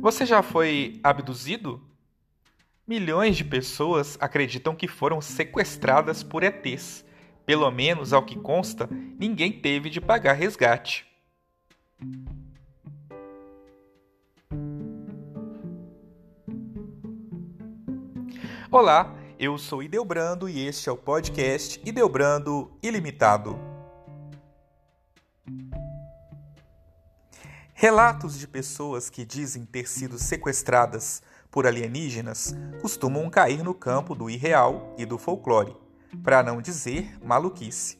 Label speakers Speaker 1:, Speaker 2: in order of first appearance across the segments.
Speaker 1: Você já foi abduzido? Milhões de pessoas acreditam que foram sequestradas por ETs. Pelo menos, ao que consta, ninguém teve de pagar resgate. Olá, eu sou Ideobrando e este é o podcast Ideobrando Ilimitado. Relatos de pessoas que dizem ter sido sequestradas por alienígenas costumam cair no campo do irreal e do folclore, para não dizer maluquice.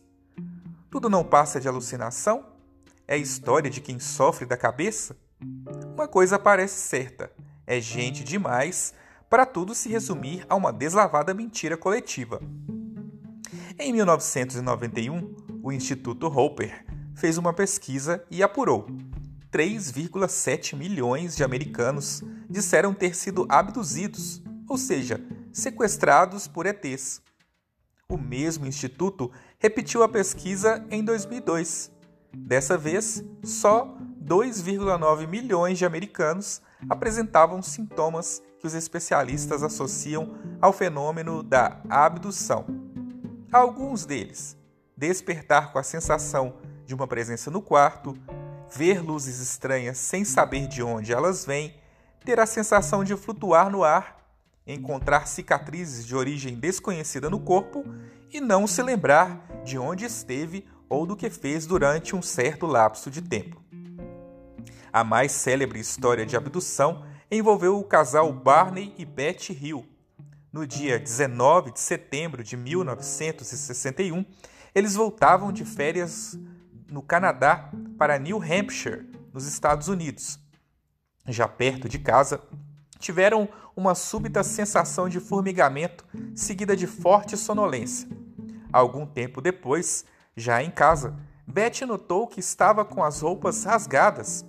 Speaker 1: Tudo não passa de alucinação? É história de quem sofre da cabeça? Uma coisa parece certa: é gente demais para tudo se resumir a uma deslavada mentira coletiva. Em 1991, o Instituto Hopper fez uma pesquisa e apurou 3,7 milhões de americanos disseram ter sido abduzidos, ou seja, sequestrados por ETs. O mesmo instituto repetiu a pesquisa em 2002. Dessa vez, só 2,9 milhões de americanos apresentavam sintomas que os especialistas associam ao fenômeno da abdução. Alguns deles: despertar com a sensação de uma presença no quarto, ver luzes estranhas sem saber de onde elas vêm, ter a sensação de flutuar no ar, encontrar cicatrizes de origem desconhecida no corpo e não se lembrar de onde esteve ou do que fez durante um certo lapso de tempo. A mais célebre história de abdução envolveu o casal Barney e Betty Hill. No dia 19 de setembro de 1961, eles voltavam de férias no Canadá para New Hampshire, nos Estados Unidos. Já perto de casa, tiveram uma súbita sensação de formigamento seguida de forte sonolência. Algum tempo depois, já em casa, Betty notou que estava com as roupas rasgadas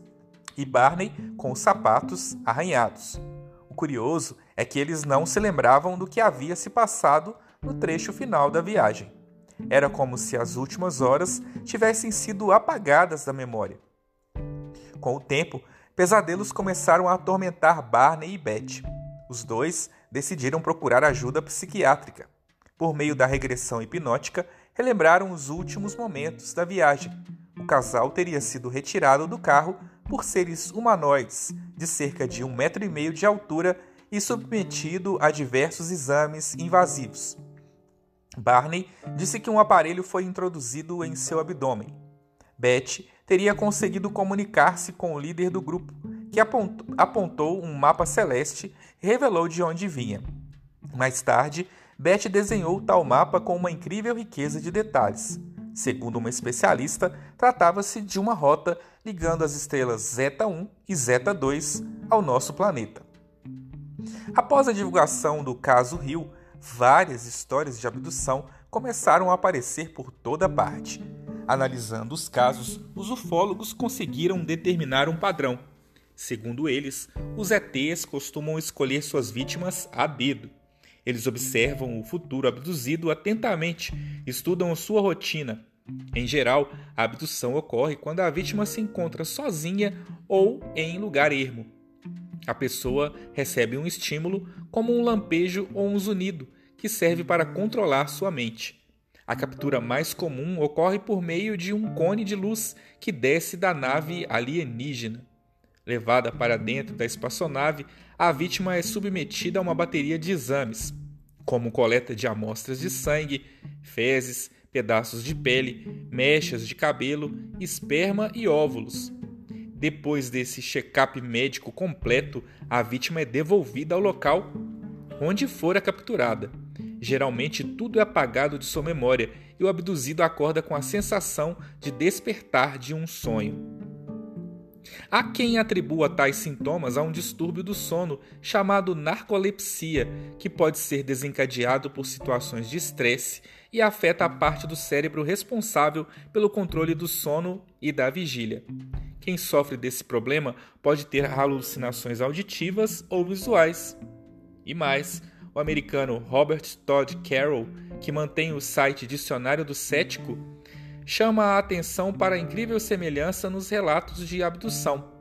Speaker 1: e Barney com os sapatos arranhados. O curioso é que eles não se lembravam do que havia se passado no trecho final da viagem. Era como se as últimas horas tivessem sido apagadas da memória. Com o tempo, pesadelos começaram a atormentar Barney e Beth. Os dois decidiram procurar ajuda psiquiátrica. Por meio da regressão hipnótica, relembraram os últimos momentos da viagem. O casal teria sido retirado do carro por seres humanoides de cerca de um metro e meio de altura e submetido a diversos exames invasivos. Barney disse que um aparelho foi introduzido em seu abdômen. Beth teria conseguido comunicar-se com o líder do grupo, que apontou um mapa celeste e revelou de onde vinha. Mais tarde, Beth desenhou tal mapa com uma incrível riqueza de detalhes. Segundo uma especialista, tratava-se de uma rota ligando as estrelas Zeta 1 e Zeta 2 ao nosso planeta. Após a divulgação do caso Rio, várias histórias de abdução começaram a aparecer por toda parte. Analisando os casos, os ufólogos conseguiram determinar um padrão. Segundo eles, os ETs costumam escolher suas vítimas a dedo. Eles observam o futuro abduzido atentamente, estudam sua rotina. Em geral, a abdução ocorre quando a vítima se encontra sozinha ou em lugar ermo. A pessoa recebe um estímulo, como um lampejo ou um zunido, que serve para controlar sua mente. A captura mais comum ocorre por meio de um cone de luz que desce da nave alienígena. Levada para dentro da espaçonave, a vítima é submetida a uma bateria de exames, como coleta de amostras de sangue, fezes, pedaços de pele, mechas de cabelo, esperma e óvulos. Depois desse check-up médico completo, a vítima é devolvida ao local onde fora capturada. Geralmente tudo é apagado de sua memória e o abduzido acorda com a sensação de despertar de um sonho. Há quem atribua tais sintomas a um distúrbio do sono chamado narcolepsia, que pode ser desencadeado por situações de estresse e afeta a parte do cérebro responsável pelo controle do sono e da vigília. Quem sofre desse problema pode ter alucinações auditivas ou visuais. E mais, o americano Robert Todd Carroll, que mantém o site Dicionário do Cético, chama a atenção para a incrível semelhança nos relatos de abdução.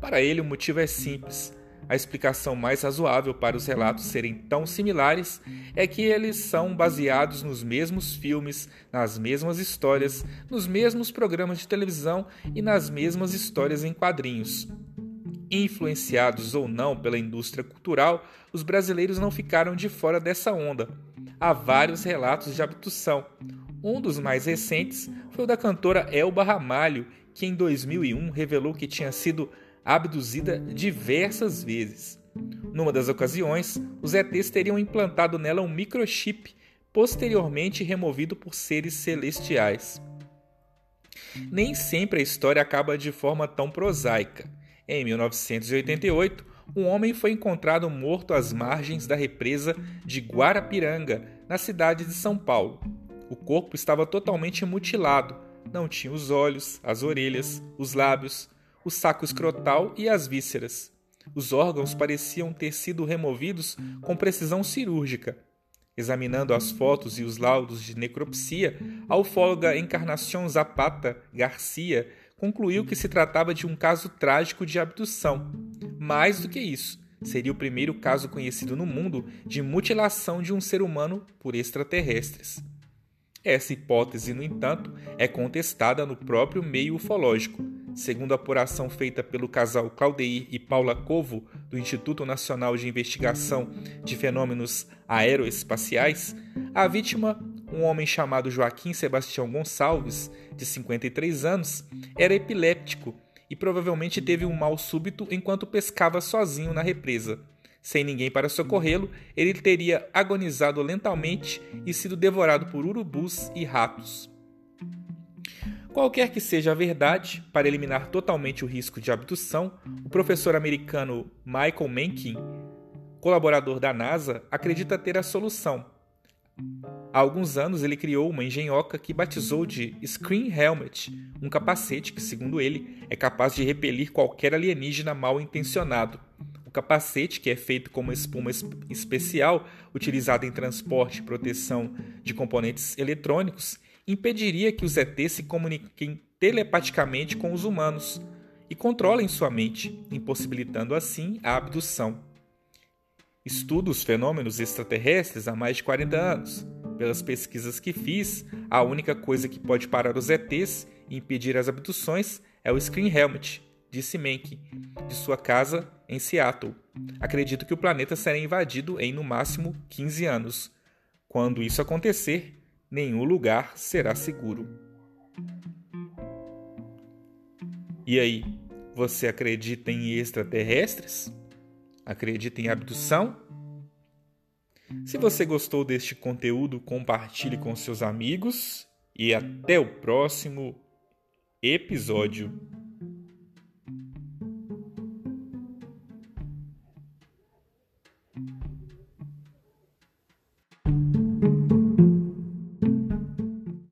Speaker 1: Para ele, o motivo é simples. A explicação mais razoável para os relatos serem tão similares é que eles são baseados nos mesmos filmes, nas mesmas histórias, nos mesmos programas de televisão e nas mesmas histórias em quadrinhos. Influenciados ou não pela indústria cultural, os brasileiros não ficaram de fora dessa onda. Há vários relatos de abdução. Um dos mais recentes foi o da cantora Elba Ramalho, que em 2001 revelou que tinha sido abduzida diversas vezes. Numa das ocasiões, os ETs teriam implantado nela um microchip, posteriormente removido por seres celestiais. Nem sempre a história acaba de forma tão prosaica. Em 1988, um homem foi encontrado morto às margens da represa de Guarapiranga, na cidade de São Paulo. O corpo estava totalmente mutilado, não tinha os olhos, as orelhas, os lábios, o saco escrotal e as vísceras. Os órgãos pareciam ter sido removidos com precisão cirúrgica. Examinando as fotos e os laudos de necropsia, a ufóloga Encarnação Zapata Garcia concluiu que se tratava de um caso trágico de abdução. Mais do que isso, seria o primeiro caso conhecido no mundo de mutilação de um ser humano por extraterrestres. Essa hipótese, no entanto, é contestada no próprio meio ufológico, Segundo a apuração feita pelo casal Claudeir e Paula Covo, do Instituto Nacional de Investigação de Fenômenos Aeroespaciais, a vítima, um homem chamado Joaquim Sebastião Gonçalves, de 53 anos, era epiléptico e provavelmente teve um mal súbito enquanto pescava sozinho na represa. Sem ninguém para socorrê-lo, ele teria agonizado lentamente e sido devorado por urubus e ratos. Qualquer que seja a verdade, para eliminar totalmente o risco de abdução, o professor americano Michael Mencken, colaborador da NASA, acredita ter a solução. Há alguns anos ele criou uma engenhoca que batizou de Screen Helmet, um capacete que, segundo ele, é capaz de repelir qualquer alienígena mal intencionado. O capacete, que é feito com uma espuma especial utilizada em transporte e proteção de componentes eletrônicos, impediria que os ETs se comuniquem telepaticamente com os humanos e controlem sua mente, impossibilitando assim a abdução. Estudo os fenômenos extraterrestres há mais de 40 anos. Pelas pesquisas que fiz, a única coisa que pode parar os ETs e impedir as abduções é o Screen Helmet, disse Menck, de sua casa em Seattle. Acredito que o planeta será invadido em no máximo 15 anos. Quando isso acontecer, nenhum lugar será seguro. E aí, você acredita em extraterrestres? Acredita em abdução? Se você gostou deste conteúdo, compartilhe com seus amigos e até o próximo episódio.